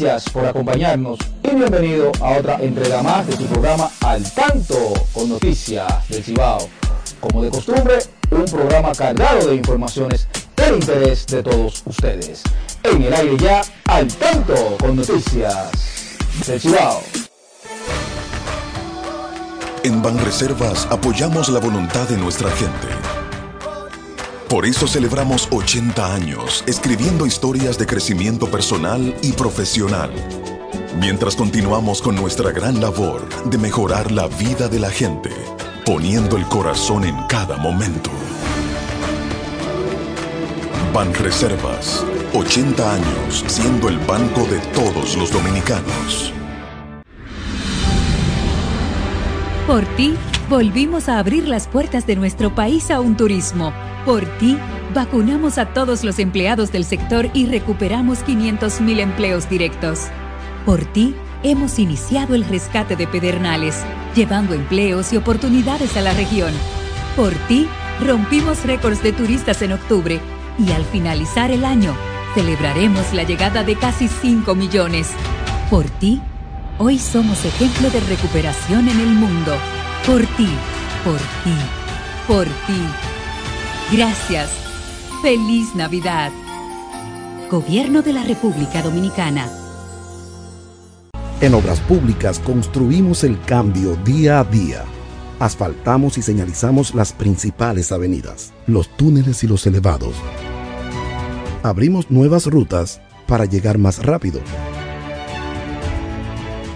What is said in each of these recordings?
Gracias por acompañarnos y bienvenido a otra entrega más de su programa Al Tanto con Noticias del Cibao. Como de costumbre, un programa cargado de informaciones del interés de todos ustedes. En el aire ya, Al Tanto con Noticias del Cibao. En Banreservas apoyamos la voluntad de nuestra gente. Por eso celebramos 80 años escribiendo historias de crecimiento personal y profesional. Mientras continuamos con nuestra gran labor de mejorar la vida de la gente, poniendo el corazón en cada momento. Banreservas, 80 años siendo el banco de todos los dominicanos. Por ti, volvimos a abrir las puertas de nuestro país a un turismo. Por ti, vacunamos a todos los empleados del sector y recuperamos 500.000 empleos directos. Por ti, hemos iniciado el rescate de Pedernales, llevando empleos y oportunidades a la región. Por ti, rompimos récords de turistas en octubre y al finalizar el año, celebraremos la llegada de casi 5 millones. Por ti, Hoy somos ejemplo de recuperación en el mundo. Por ti, por ti, por ti. Gracias. Feliz Navidad. Gobierno de la República Dominicana. En Obras Públicas construimos el cambio día a día. Asfaltamos y señalizamos las principales avenidas, los túneles y los elevados. Abrimos nuevas rutas para llegar más rápido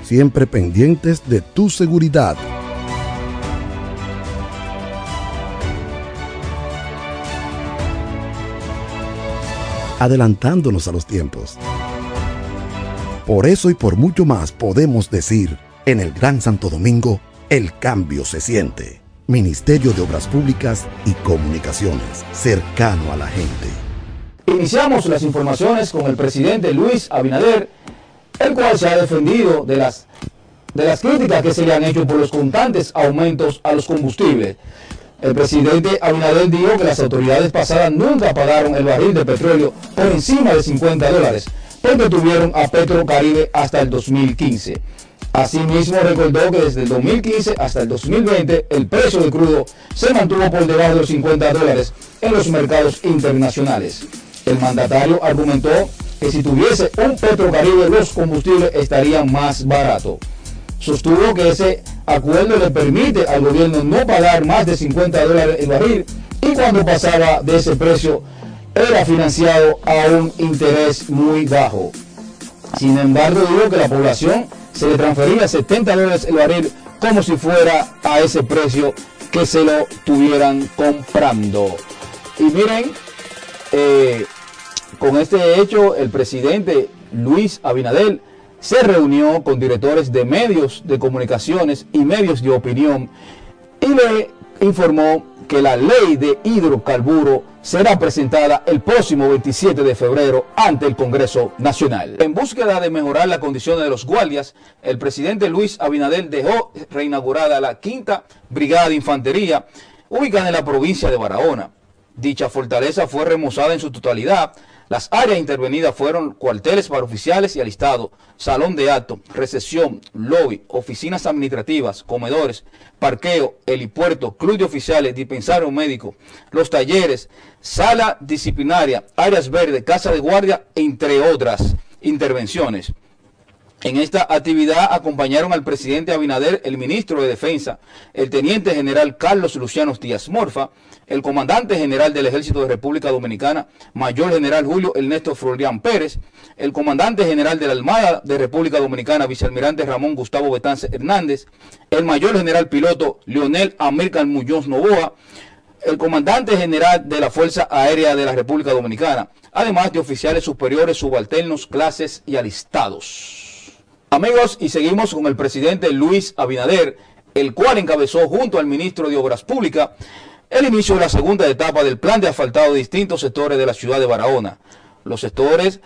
siempre pendientes de tu seguridad. Adelantándonos a los tiempos. Por eso y por mucho más podemos decir, en el Gran Santo Domingo, el cambio se siente. Ministerio de Obras Públicas y Comunicaciones, cercano a la gente. Iniciamos las informaciones con el presidente Luis Abinader el cual se ha defendido de las, de las críticas que se le han hecho por los constantes aumentos a los combustibles. El presidente Abinader dijo que las autoridades pasadas nunca pagaron el barril de petróleo por encima de 50 dólares, porque tuvieron a Petrocaribe hasta el 2015. Asimismo, recordó que desde el 2015 hasta el 2020 el precio del crudo se mantuvo por debajo de los 50 dólares en los mercados internacionales. El mandatario argumentó que si tuviese un Petrocaribe los combustibles estarían más baratos. Sostuvo que ese acuerdo le permite al gobierno no pagar más de 50 dólares el barril y cuando pasaba de ese precio era financiado a un interés muy bajo. Sin embargo, dijo que la población se le transfería 70 dólares el barril como si fuera a ese precio que se lo tuvieran comprando. Y miren, eh, con este hecho, el presidente Luis Abinadel se reunió con directores de medios de comunicaciones y medios de opinión y le informó que la ley de hidrocarburo será presentada el próximo 27 de febrero ante el Congreso Nacional. En búsqueda de mejorar la condición de los guardias, el presidente Luis Abinadel dejó reinaugurada la quinta Brigada de Infantería ubicada en la provincia de Barahona. Dicha fortaleza fue remozada en su totalidad las áreas intervenidas fueron cuarteles para oficiales y alistados, salón de acto, recepción, lobby, oficinas administrativas, comedores, parqueo, helipuerto, club de oficiales, dispensario médico, los talleres, sala disciplinaria, áreas verdes, casa de guardia, entre otras intervenciones. En esta actividad acompañaron al presidente Abinader, el ministro de Defensa, el teniente general Carlos Luciano Díaz Morfa, el comandante general del Ejército de República Dominicana, mayor general Julio Ernesto Florian Pérez, el comandante general de la Armada de República Dominicana, vicealmirante Ramón Gustavo Betance Hernández, el mayor general piloto Leonel América Muñoz Novoa, el comandante general de la Fuerza Aérea de la República Dominicana, además de oficiales superiores, subalternos, clases y alistados. Amigos, y seguimos con el presidente Luis Abinader, el cual encabezó junto al ministro de Obras Públicas el inicio de la segunda etapa del plan de asfaltado de distintos sectores de la ciudad de Barahona. Los sectores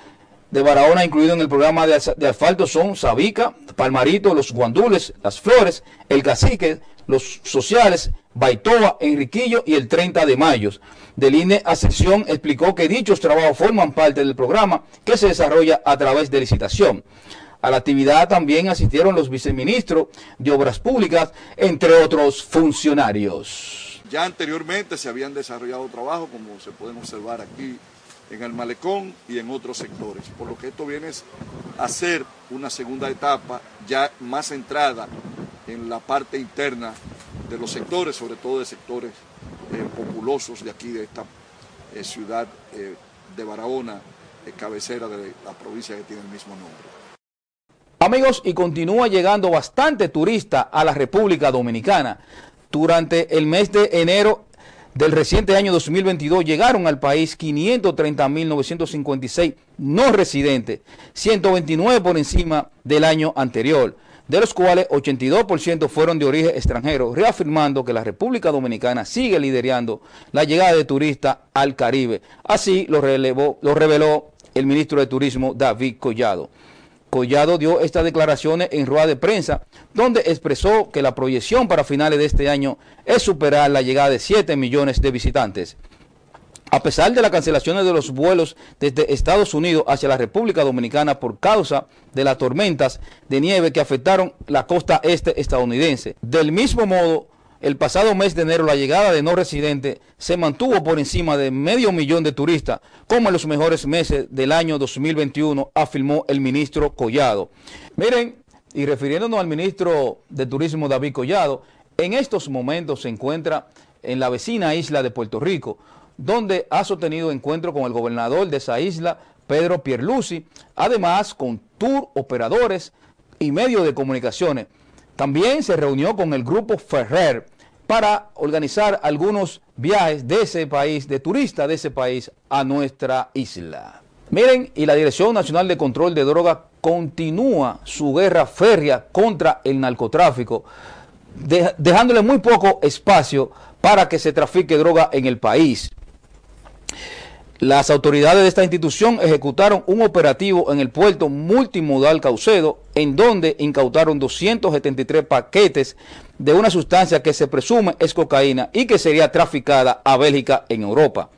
de Barahona incluidos en el programa de, asfalto son Sabica, Palmarito, Los Guandules, Las Flores, El Cacique, Los Sociales, Baitoa, Enriquillo y el 30 de mayo. Del INE Ascensión explicó que dichos trabajos forman parte del programa que se desarrolla a través de licitación. A la actividad también asistieron los viceministros de Obras Públicas, entre otros funcionarios. Ya anteriormente se habían desarrollado trabajos, como se pueden observar aquí en el malecón y en otros sectores, por lo que esto viene a ser una segunda etapa ya más centrada en la parte interna de los sectores, sobre todo de sectores eh, populosos de aquí, de esta eh, ciudad eh, de Barahona, cabecera de la provincia que tiene el mismo nombre. Amigos, y continúa llegando bastante turista a la República Dominicana. Durante el mes de enero del reciente año 2022 llegaron al país 530.956 no residentes, 129 por encima del año anterior, de los cuales 82% fueron de origen extranjero, reafirmando que la República Dominicana sigue liderando la llegada de turistas al Caribe. Así lo, lo reveló el ministro de Turismo David Collado. Collado dio estas declaraciones en rueda de prensa, donde expresó que la proyección para finales de este año es superar la llegada de 7 millones de visitantes. A pesar de las cancelaciones de los vuelos desde Estados Unidos hacia la República Dominicana por causa de las tormentas de nieve que afectaron la costa este estadounidense. Del mismo modo, el pasado mes de enero la llegada de no residentes se mantuvo por encima de medio millón de turistas, como en los mejores meses del año 2021, afirmó el ministro Collado. Miren, y refiriéndonos al ministro de Turismo David Collado, en estos momentos se encuentra en la vecina isla de Puerto Rico, donde ha sostenido encuentro con el gobernador de esa isla, Pedro Pierluisi, además con tour operadores y medios de comunicaciones también se reunió con el grupo Ferrer para organizar algunos viajes de ese país, de turistas de ese país a nuestra isla. Miren, y la Dirección Nacional de Control de Drogas continúa su guerra férrea contra el narcotráfico, dejándole muy poco espacio para que se trafique droga en el país. Las autoridades de esta institución ejecutaron un operativo en el puerto multimodal Caucedo, en donde incautaron 273 paquetes de una sustancia que se presume es cocaína y que sería traficada a Bélgica en Europa.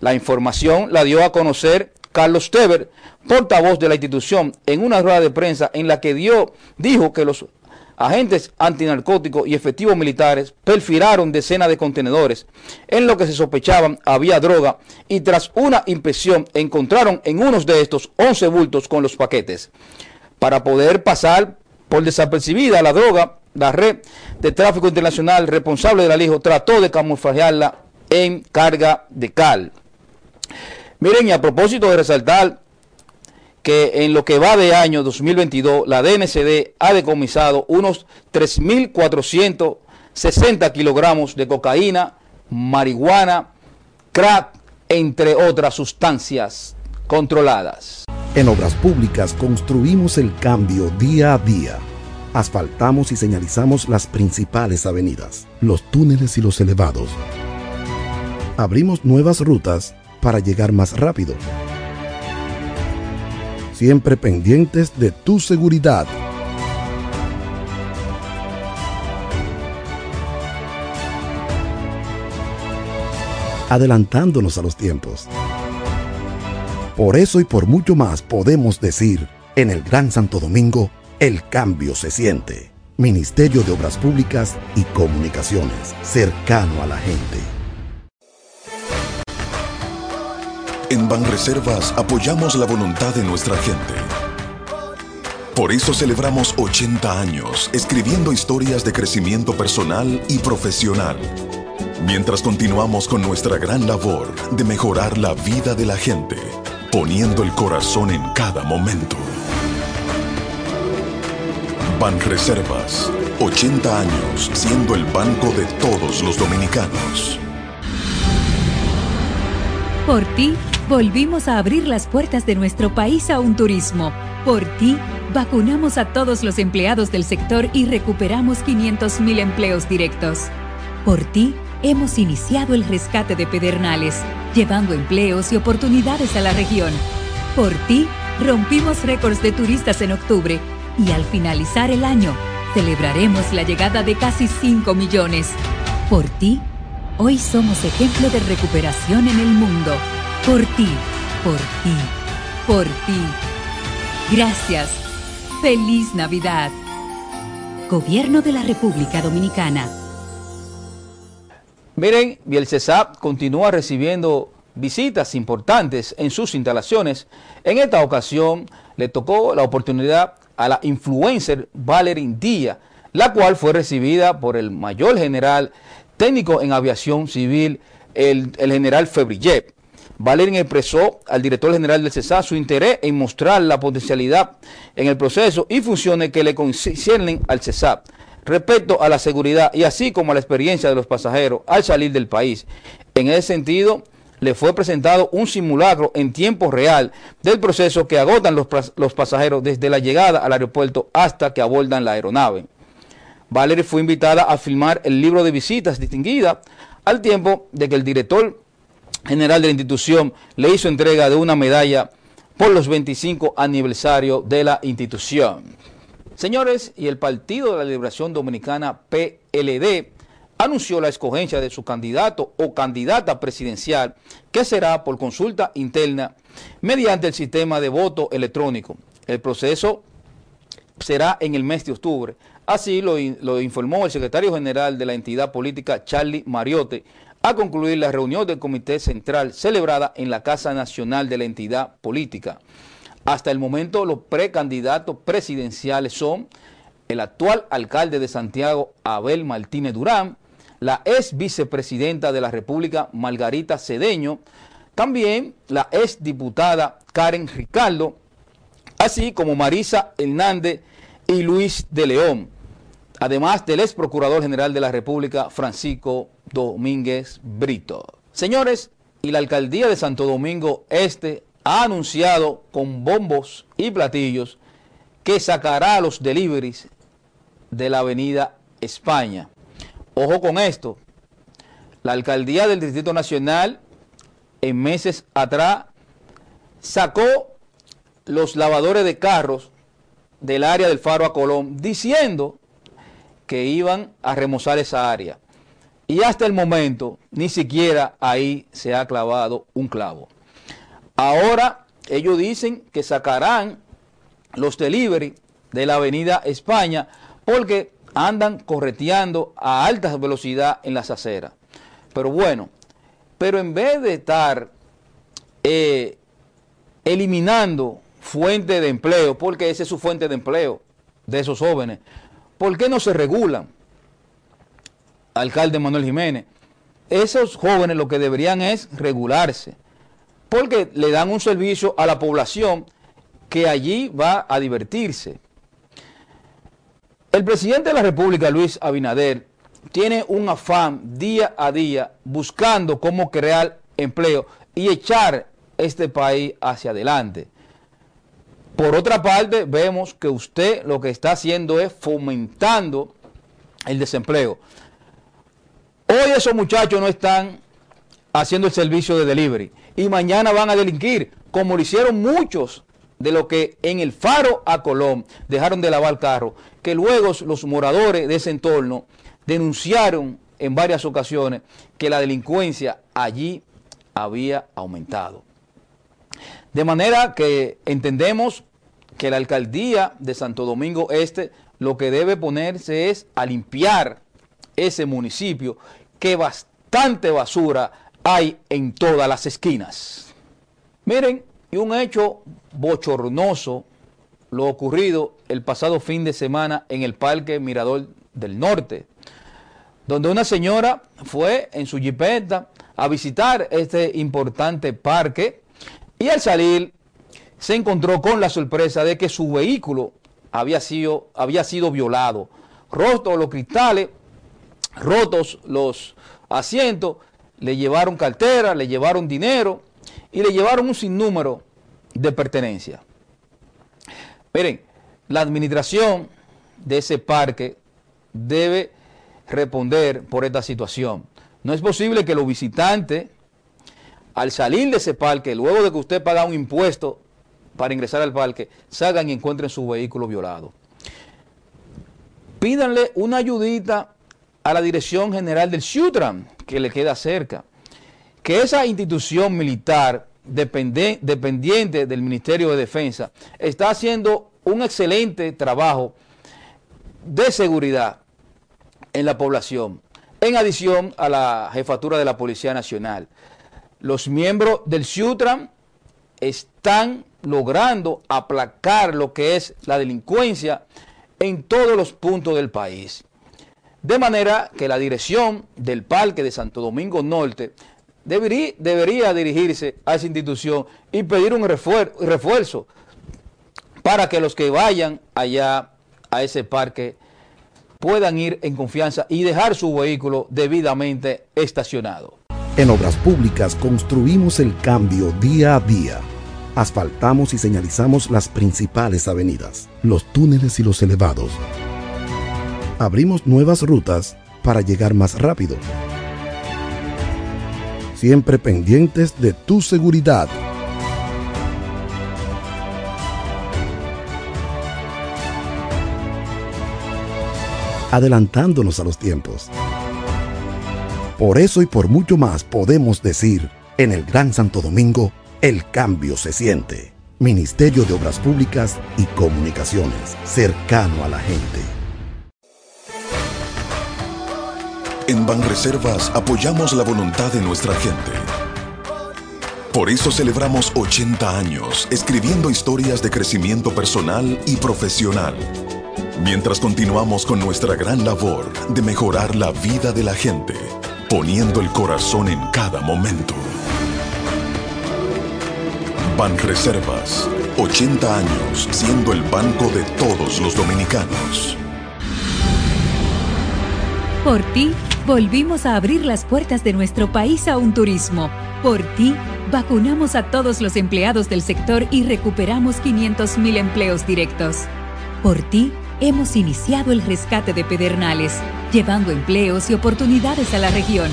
La información la dio a conocer Carlos Teber, portavoz de la institución, en una rueda de prensa en la que dio, dijo que los agentes antinarcóticos y efectivos militares perfilaron decenas de contenedores en lo que se sospechaban había droga y tras una inspección encontraron en unos de estos 11 bultos con los paquetes. Para poder pasar por desapercibida la droga, la red de tráfico internacional responsable del alijo trató de camuflajearla en carga de cal. Miren, y a propósito de resaltar que en lo que va de año 2022, la DNCD ha decomisado unos 3.460 kilogramos de cocaína, marihuana, crack, entre otras sustancias controladas. En Obras Públicas construimos el cambio día a día. Asfaltamos y señalizamos las principales avenidas, los túneles y los elevados. Abrimos nuevas rutas para llegar más rápido siempre pendientes de tu seguridad. Adelantándonos a los tiempos. Por eso y por mucho más podemos decir, en el Gran Santo Domingo, el cambio se siente. Ministerio de Obras Públicas y Comunicaciones, cercano a la gente. En Banreservas apoyamos la voluntad de nuestra gente. Por eso celebramos 80 años escribiendo historias de crecimiento personal y profesional. Mientras continuamos con nuestra gran labor de mejorar la vida de la gente, poniendo el corazón en cada momento. Banreservas, 80 años siendo el banco de todos los dominicanos. Por ti Volvimos a abrir las puertas de nuestro país a un turismo. Por ti, vacunamos a todos los empleados del sector y recuperamos 500.000 empleos directos. Por ti, hemos iniciado el rescate de Pedernales, llevando empleos y oportunidades a la región. Por ti, rompimos récords de turistas en octubre y al finalizar el año, celebraremos la llegada de casi 5 millones. Por ti, hoy somos ejemplo de recuperación en el mundo. Por ti, por ti, por ti. Gracias. Feliz Navidad. Gobierno de la República Dominicana. Miren, Bielcesap continúa recibiendo visitas importantes en sus instalaciones. En esta ocasión le tocó la oportunidad a la influencer Valerie Díaz, la cual fue recibida por el mayor general técnico en aviación civil, el, general Febrillet. Valerín expresó al director general del CESA su interés en mostrar la potencialidad en el proceso y funciones que le conciernen al CESAP respecto a la seguridad y así como a la experiencia de los pasajeros al salir del país. En ese sentido, le fue presentado un simulacro en tiempo real del proceso que agotan los, los pasajeros desde la llegada al aeropuerto hasta que abordan la aeronave. Valerie fue invitada a filmar el libro de visitas distinguida al tiempo de que el director general de la institución le hizo entrega de una medalla por los 25 aniversarios de la institución. Señores, y el Partido de la Liberación Dominicana, PLD, anunció la escogencia de su candidato o candidata presidencial, que será por consulta interna mediante el sistema de voto electrónico. El proceso será en el mes de octubre. Así lo, informó el secretario general de la entidad política, Charlie Mariote, a concluir la reunión del Comité Central celebrada en la Casa Nacional de la entidad política. Hasta el momento los precandidatos presidenciales son el actual alcalde de Santiago, Abel Martínez Durán, la ex vicepresidenta de la República, Margarita Cedeño, también la ex diputada Karen Ricardo, así como Marisa Hernández y Luis de León, además del ex procurador general de la República, Francisco Domínguez Brito. Señores, y la alcaldía de Santo Domingo Este ha anunciado con bombos y platillos que sacará los deliveries de la avenida España. Ojo con esto, la alcaldía del Distrito Nacional en meses atrás sacó los lavadores de carros del área del Faro a Colón diciendo que iban a remozar esa área. Y hasta el momento ni siquiera ahí se ha clavado un clavo. Ahora ellos dicen que sacarán los delivery de la avenida España porque andan correteando a alta velocidad en las aceras. Pero bueno, pero en vez de estar eh, eliminando fuente de empleo, porque esa es su fuente de empleo de esos jóvenes, ¿por qué no se regulan? Alcalde Manuel Jiménez, esos jóvenes lo que deberían es regularse, porque le dan un servicio a la población que allí va a divertirse. El presidente de la República, Luis Abinader, tiene un afán día a día buscando cómo crear empleo y echar este país hacia adelante. Por otra parte, vemos que usted lo que está haciendo es fomentando el desempleo. Hoy esos muchachos no están haciendo el servicio de delivery y mañana van a delinquir, como lo hicieron muchos de los que en el faro a Colón dejaron de lavar carro, que luego los moradores de ese entorno denunciaron en varias ocasiones que la delincuencia allí había aumentado. De manera que entendemos que la alcaldía de Santo Domingo Este lo que debe ponerse es a limpiar ese municipio que bastante basura hay en todas las esquinas. Miren, y un hecho bochornoso lo ocurrido el pasado fin de semana en el Parque Mirador del Norte, donde una señora fue en su jipeta a visitar este importante parque y al salir se encontró con la sorpresa de que su vehículo había sido, había sido violado. Rotos los cristales, rotos los asientos, le llevaron cartera, le llevaron dinero y le llevaron un sinnúmero de pertenencias. Miren, la administración de ese parque debe responder por esta situación. No es posible que los visitantes al salir de ese parque, luego de que usted paga un impuesto para ingresar al parque, salgan y encuentren su vehículo violado. Pídanle una ayudita a la Dirección General del Ciutran, que le queda cerca, que esa institución militar dependiente del Ministerio de Defensa está haciendo un excelente trabajo de seguridad en la población, en adición a la jefatura de la Policía Nacional. Los miembros del Ciutran están logrando aplacar lo que es la delincuencia en todos los puntos del país. De manera que la dirección del Parque de Santo Domingo Norte debería, dirigirse a esa institución y pedir un refuerzo para que los que vayan allá a ese parque puedan ir en confianza y dejar su vehículo debidamente estacionado. En Obras Públicas construimos el cambio día a día. Asfaltamos y señalizamos las principales avenidas, los túneles y los elevados. Abrimos nuevas rutas para llegar más rápido. Siempre pendientes de tu seguridad. adelantándonos a los tiempos. Por eso y por mucho más podemos decir, en el Gran Santo Domingo, el cambio se siente. Ministerio de Obras Públicas y Comunicaciones, cercano a la gente. En Banreservas apoyamos la voluntad de nuestra gente. Por eso celebramos 80 años escribiendo historias de crecimiento personal y profesional mientras continuamos con nuestra gran labor de mejorar la vida de la gente, poniendo el corazón en cada momento. Banreservas, 80 años siendo el banco de todos los dominicanos. Por ti, volvimos a abrir las puertas de nuestro país a un turismo. Por ti, vacunamos a todos los empleados del sector y recuperamos 500.000 empleos directos. Por ti, hemos iniciado el rescate de Pedernales, llevando empleos y oportunidades a la región.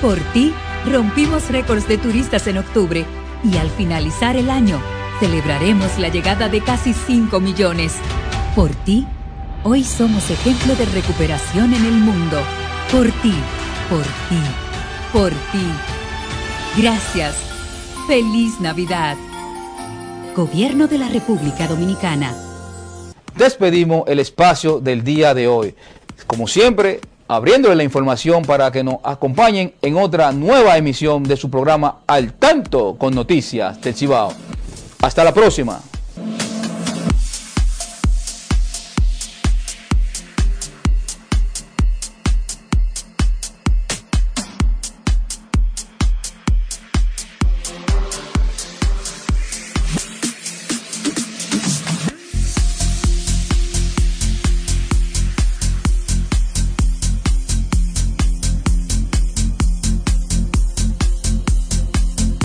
Por ti, rompimos récords de turistas en octubre y al finalizar el año, celebraremos la llegada de casi 5 millones. Por ti, hoy somos ejemplo de recuperación en el mundo. Por ti, por ti, por ti. Gracias. Feliz Navidad. Gobierno de la República Dominicana despedimos el espacio del día de hoy. Como siempre, abriéndole la información para que nos acompañen en otra nueva emisión de su programa Al Tanto con Noticias del Cibao. Hasta la próxima.